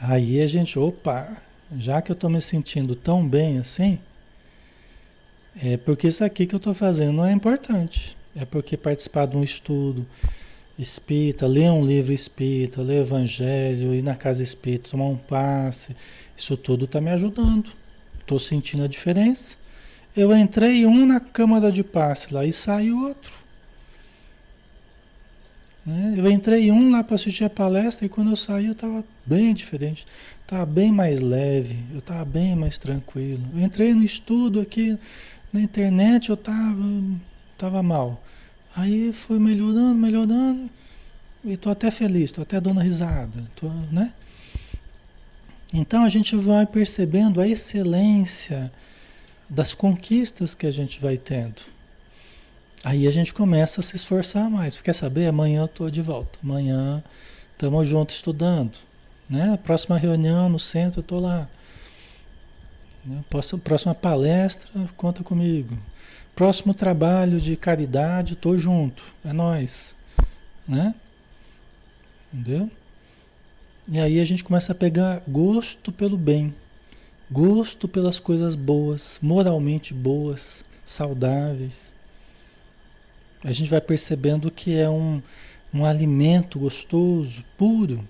Speaker 1: Aí a gente, opa, já que eu estou me sentindo tão bem assim, é porque isso aqui que eu estou fazendo é importante. É porque participar de um estudo espírita, ler um livro espírita, ler evangelho, ir na casa espírita, tomar um passe, isso tudo está me ajudando. Estou sentindo a diferença. Eu entrei um na câmara de passe lá e saiu outro. Né? Eu entrei um lá para assistir a palestra e quando eu saí eu estava bem diferente. Estava bem mais leve, eu estava bem mais tranquilo. Eu entrei no estudo aqui na internet eu tava, tava mal. Aí fui melhorando, melhorando. E tô até feliz, tô até dando risada, tô, né? Então a gente vai percebendo a excelência das conquistas que a gente vai tendo. Aí a gente começa a se esforçar mais. Quer saber? Amanhã eu tô de volta. Amanhã estamos juntos estudando. Né? Próxima reunião no centro eu tô lá. Né? Próxima palestra, conta comigo. Próximo trabalho de caridade, estou junto. É nós. Né? Entendeu? E aí a gente começa a pegar gosto pelo bem, gosto pelas coisas boas, moralmente boas, saudáveis. A gente vai percebendo que é um, um alimento gostoso, puro.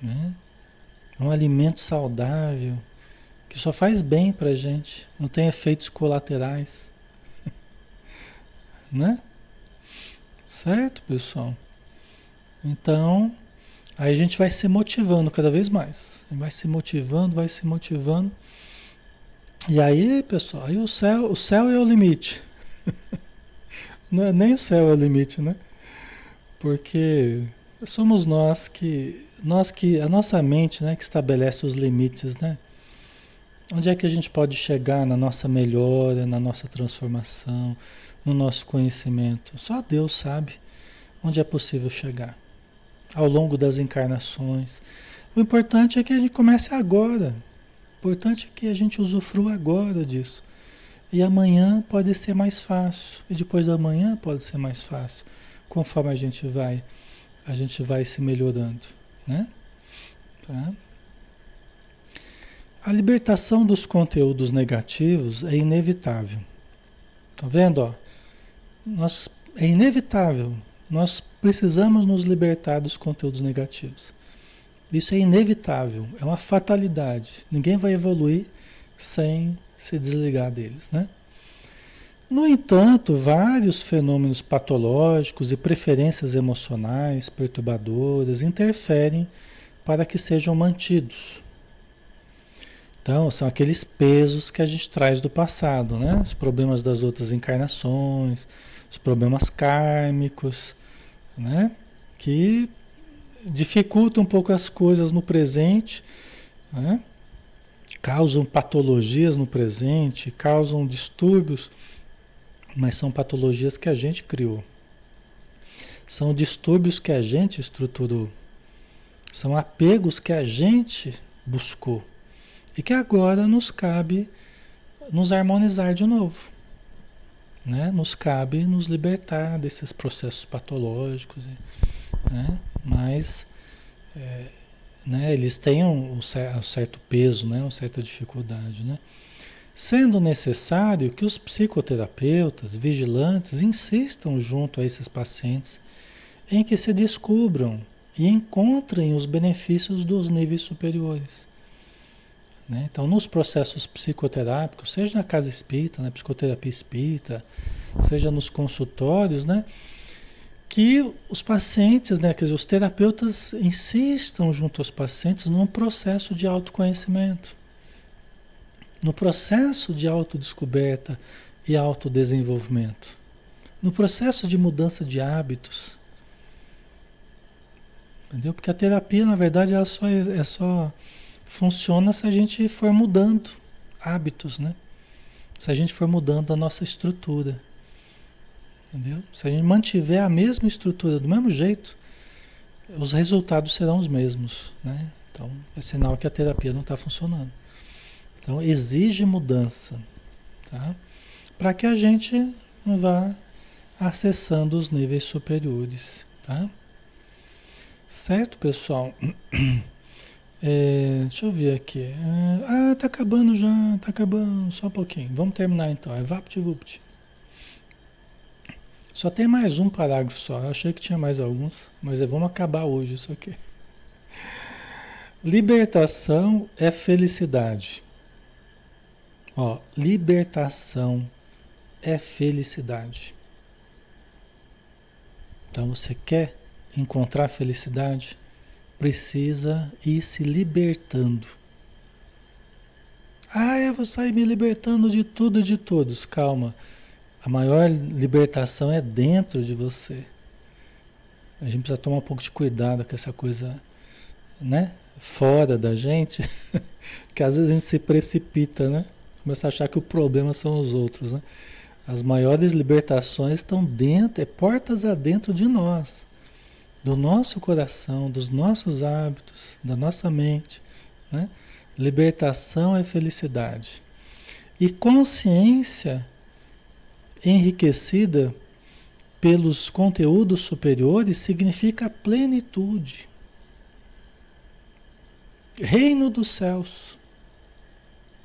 Speaker 1: Né? É um alimento saudável, que só faz bem para gente, não tem efeitos colaterais. [laughs] né? Certo, pessoal? Então, aí a gente vai se motivando cada vez mais. Vai se motivando, vai se motivando. E aí, pessoal, aí o céu, o céu é o limite. [laughs] É, nem o céu é o limite, né? Porque somos nós que nós que a nossa mente, né, que estabelece os limites, né? Onde é que a gente pode chegar na nossa melhora, na nossa transformação, no nosso conhecimento? Só Deus sabe onde é possível chegar ao longo das encarnações. O importante é que a gente comece agora. O importante é que a gente usufrua agora disso. E amanhã pode ser mais fácil. E depois da manhã pode ser mais fácil. Conforme a gente vai, a gente vai se melhorando, né? Tá? A libertação dos conteúdos negativos é inevitável. Tá vendo, ó? Nós, é inevitável. Nós precisamos nos libertar dos conteúdos negativos. Isso é inevitável, é uma fatalidade. Ninguém vai evoluir sem se desligar deles, né? No entanto, vários fenômenos patológicos e preferências emocionais perturbadoras interferem para que sejam mantidos. Então, são aqueles pesos que a gente traz do passado, né? Os problemas das outras encarnações, os problemas kármicos, né? Que dificulta um pouco as coisas no presente, né? causam patologias no presente, causam distúrbios, mas são patologias que a gente criou. São distúrbios que a gente estruturou. São apegos que a gente buscou. E que agora nos cabe nos harmonizar de novo. Né? Nos cabe nos libertar desses processos patológicos. Né? Mas é, né, eles têm um, um, certo peso, né, uma certa dificuldade. Né? Sendo necessário que os psicoterapeutas vigilantes insistam junto a esses pacientes em que se descubram e encontrem os benefícios dos níveis superiores. Né? Então, nos processos psicoterápicos, seja na casa espírita, na psicoterapia espírita, seja nos consultórios, né? que os pacientes, né, quer dizer, os terapeutas insistam junto aos pacientes num processo de autoconhecimento, no processo de autodescoberta e autodesenvolvimento, no processo de mudança de hábitos. Entendeu? Porque a terapia, na verdade, ela só, é só funciona se a gente for mudando hábitos, né? Se a gente for mudando a nossa estrutura. Entendeu? Se a gente mantiver a mesma estrutura do mesmo jeito, os resultados serão os mesmos. Né? Então, é sinal que a terapia não está funcionando. Então, exige mudança. Tá? Para que a gente vá acessando os níveis superiores. Tá? Certo, pessoal? [clears throat] É, deixa eu ver aqui. Ah, tá acabando já, tá acabando, só um pouquinho. Vamos terminar então. É VaptVupt. Só tem mais um parágrafo só. Eu achei que tinha mais alguns, mas é, vamos acabar hoje isso aqui. Libertação é felicidade. Ó, libertação é felicidade. Então você quer encontrar felicidade, precisa ir se libertando. Ah, eu vou sair me libertando de tudo e de todos. Calma. A maior libertação é dentro de você. A gente precisa tomar um pouco de cuidado com essa coisa, né? Fora da gente, [laughs] que às vezes a gente se precipita, né? Começa a achar que o problema são os outros, né? As maiores libertações estão dentro, é portas adentro de nós, do nosso coração, dos nossos hábitos, da nossa mente, né? Libertação é felicidade. E consciência enriquecida pelos conteúdos superiores significa plenitude. Reino dos céus,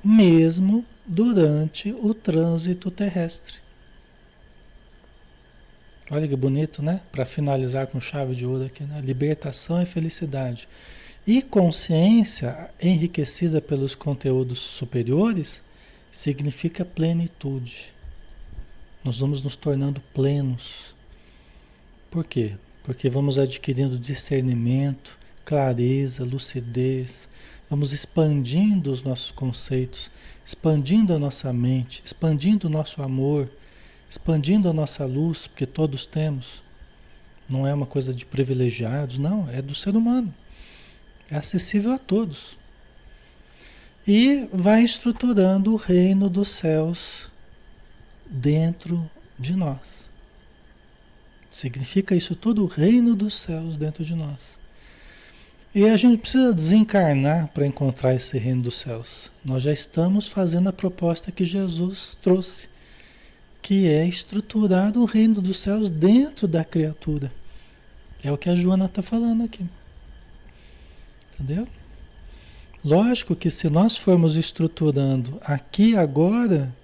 Speaker 1: mesmo durante o trânsito terrestre. Olha que bonito, né? Para finalizar com chave de ouro aqui, né? Libertação e felicidade. E consciência enriquecida pelos conteúdos superiores significa plenitude. Nós vamos nos tornando plenos. Por quê? Porque vamos adquirindo discernimento, clareza, lucidez, vamos expandindo os nossos conceitos, expandindo a nossa mente, expandindo o nosso amor, expandindo a nossa luz, porque todos temos. Não é uma coisa de privilegiados, não, é do ser humano. É acessível a todos. E vai estruturando o reino dos céus dentro de nós. Significa isso tudo o reino dos céus dentro de nós. E a gente precisa desencarnar para encontrar esse reino dos céus. Nós já estamos fazendo a proposta que Jesus trouxe, que é estruturar o reino dos céus dentro da criatura. É o que a Joana está falando aqui. Entendeu? Lógico que se nós formos estruturando aqui agora,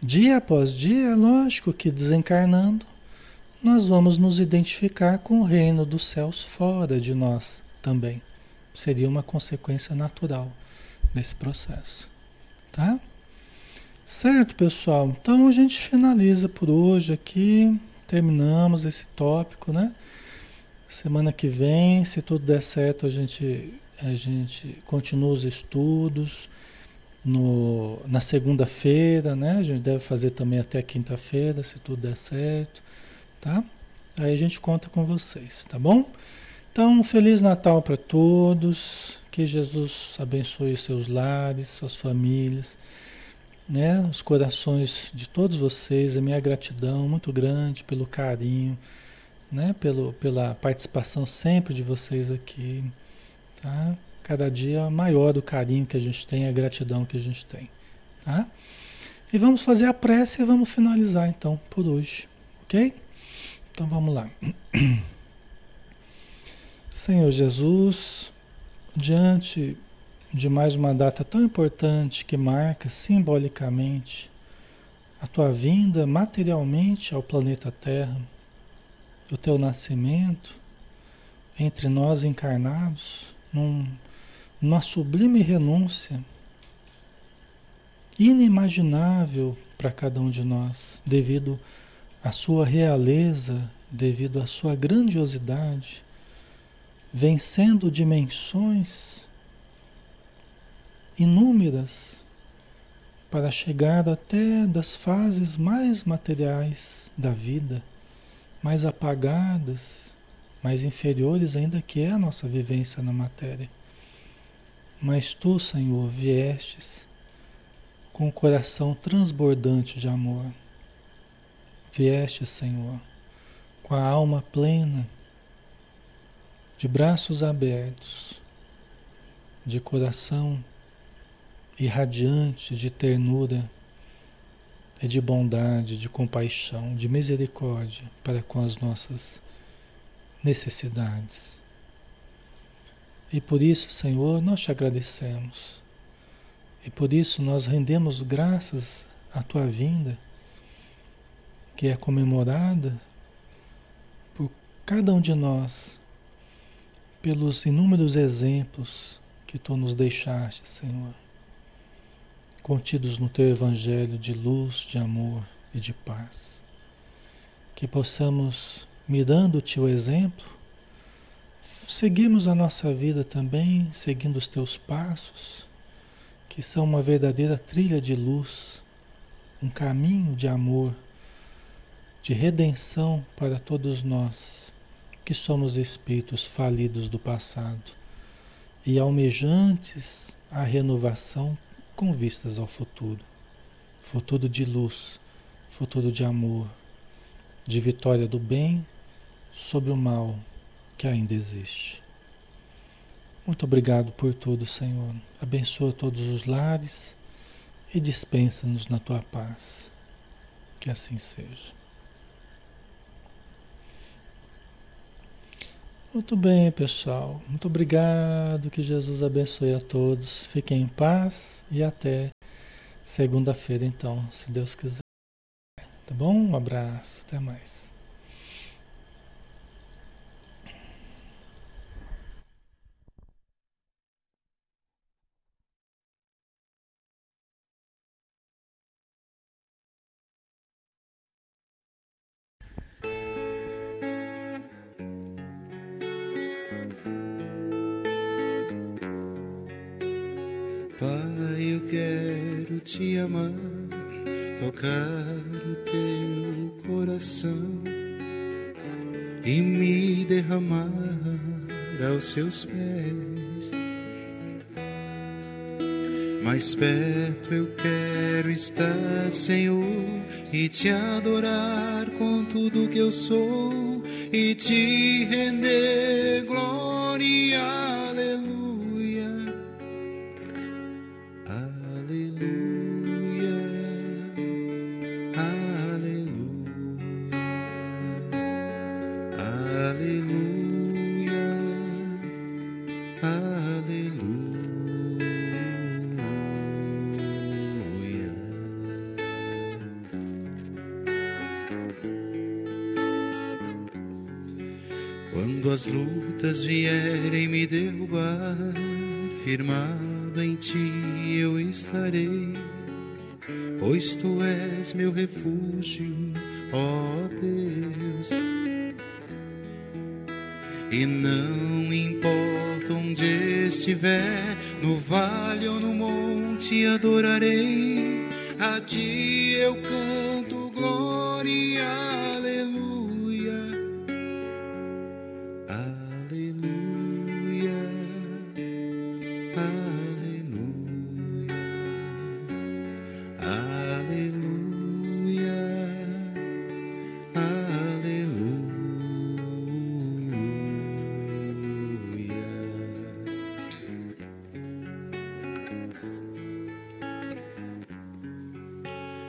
Speaker 1: dia após dia, é lógico que desencarnando, nós vamos nos identificar com o reino dos céus fora de nós também. Seria uma consequência natural desse processo. Tá? Certo, pessoal? Então a gente finaliza por hoje aqui. Terminamos esse tópico, né? Semana que vem, se tudo der certo, a gente, a gente continua os estudos. No, na segunda-feira, né? A gente deve fazer também até quinta-feira, se tudo der certo, tá? Aí a gente conta com vocês, tá bom? Então, Feliz Natal para todos. Que Jesus abençoe seus lares, suas famílias, né? os corações de todos vocês. A minha gratidão muito grande pelo carinho, né? pelo, pela participação sempre de vocês aqui. Tá? Cada dia maior o carinho que a gente tem, a gratidão que a gente tem. Tá? E vamos fazer a prece e vamos finalizar então por hoje, ok? Então vamos lá. [clears throat] Senhor Jesus, diante de mais uma data tão importante que marca simbolicamente a tua vinda materialmente ao planeta Terra, o teu nascimento entre nós encarnados, num, numa sublime renúncia inimaginável para cada um de nós, devido à sua realeza, devido à sua grandiosidade vencendo dimensões inúmeras para chegar até das fases mais materiais da vida, mais apagadas, mais inferiores ainda que é a nossa vivência na matéria. Mas tu, Senhor, viestes com o coração transbordante de amor. Vieste, Senhor, com a alma plena de braços abertos, de coração irradiante de ternura e de bondade, de compaixão, de misericórdia para com as nossas necessidades. E por isso, Senhor, nós te agradecemos. E por isso nós rendemos graças à tua vinda, que é comemorada por cada um de nós pelos inúmeros exemplos que tu nos deixaste, Senhor, contidos no teu evangelho de luz, de amor e de paz. Que possamos, mirando o exemplo, seguirmos a nossa vida também, seguindo os teus passos, que são uma verdadeira trilha de luz, um caminho de amor, de redenção para todos nós que somos espíritos falidos do passado e almejantes à renovação com vistas ao futuro. Futuro de luz, futuro de amor, de vitória do bem sobre o mal que ainda existe. Muito obrigado por tudo, Senhor. Abençoa todos os lares e dispensa-nos na tua paz. Que assim seja. Muito bem, pessoal. Muito obrigado. Que Jesus abençoe a todos. Fiquem em paz e até segunda-feira, então, se Deus quiser. Tá bom? Um abraço. Até mais.
Speaker 2: Pai, eu quero te amar, tocar o teu coração e me derramar aos seus pés. Mais perto eu quero estar, Senhor, e te adorar com tudo que eu sou e te render glória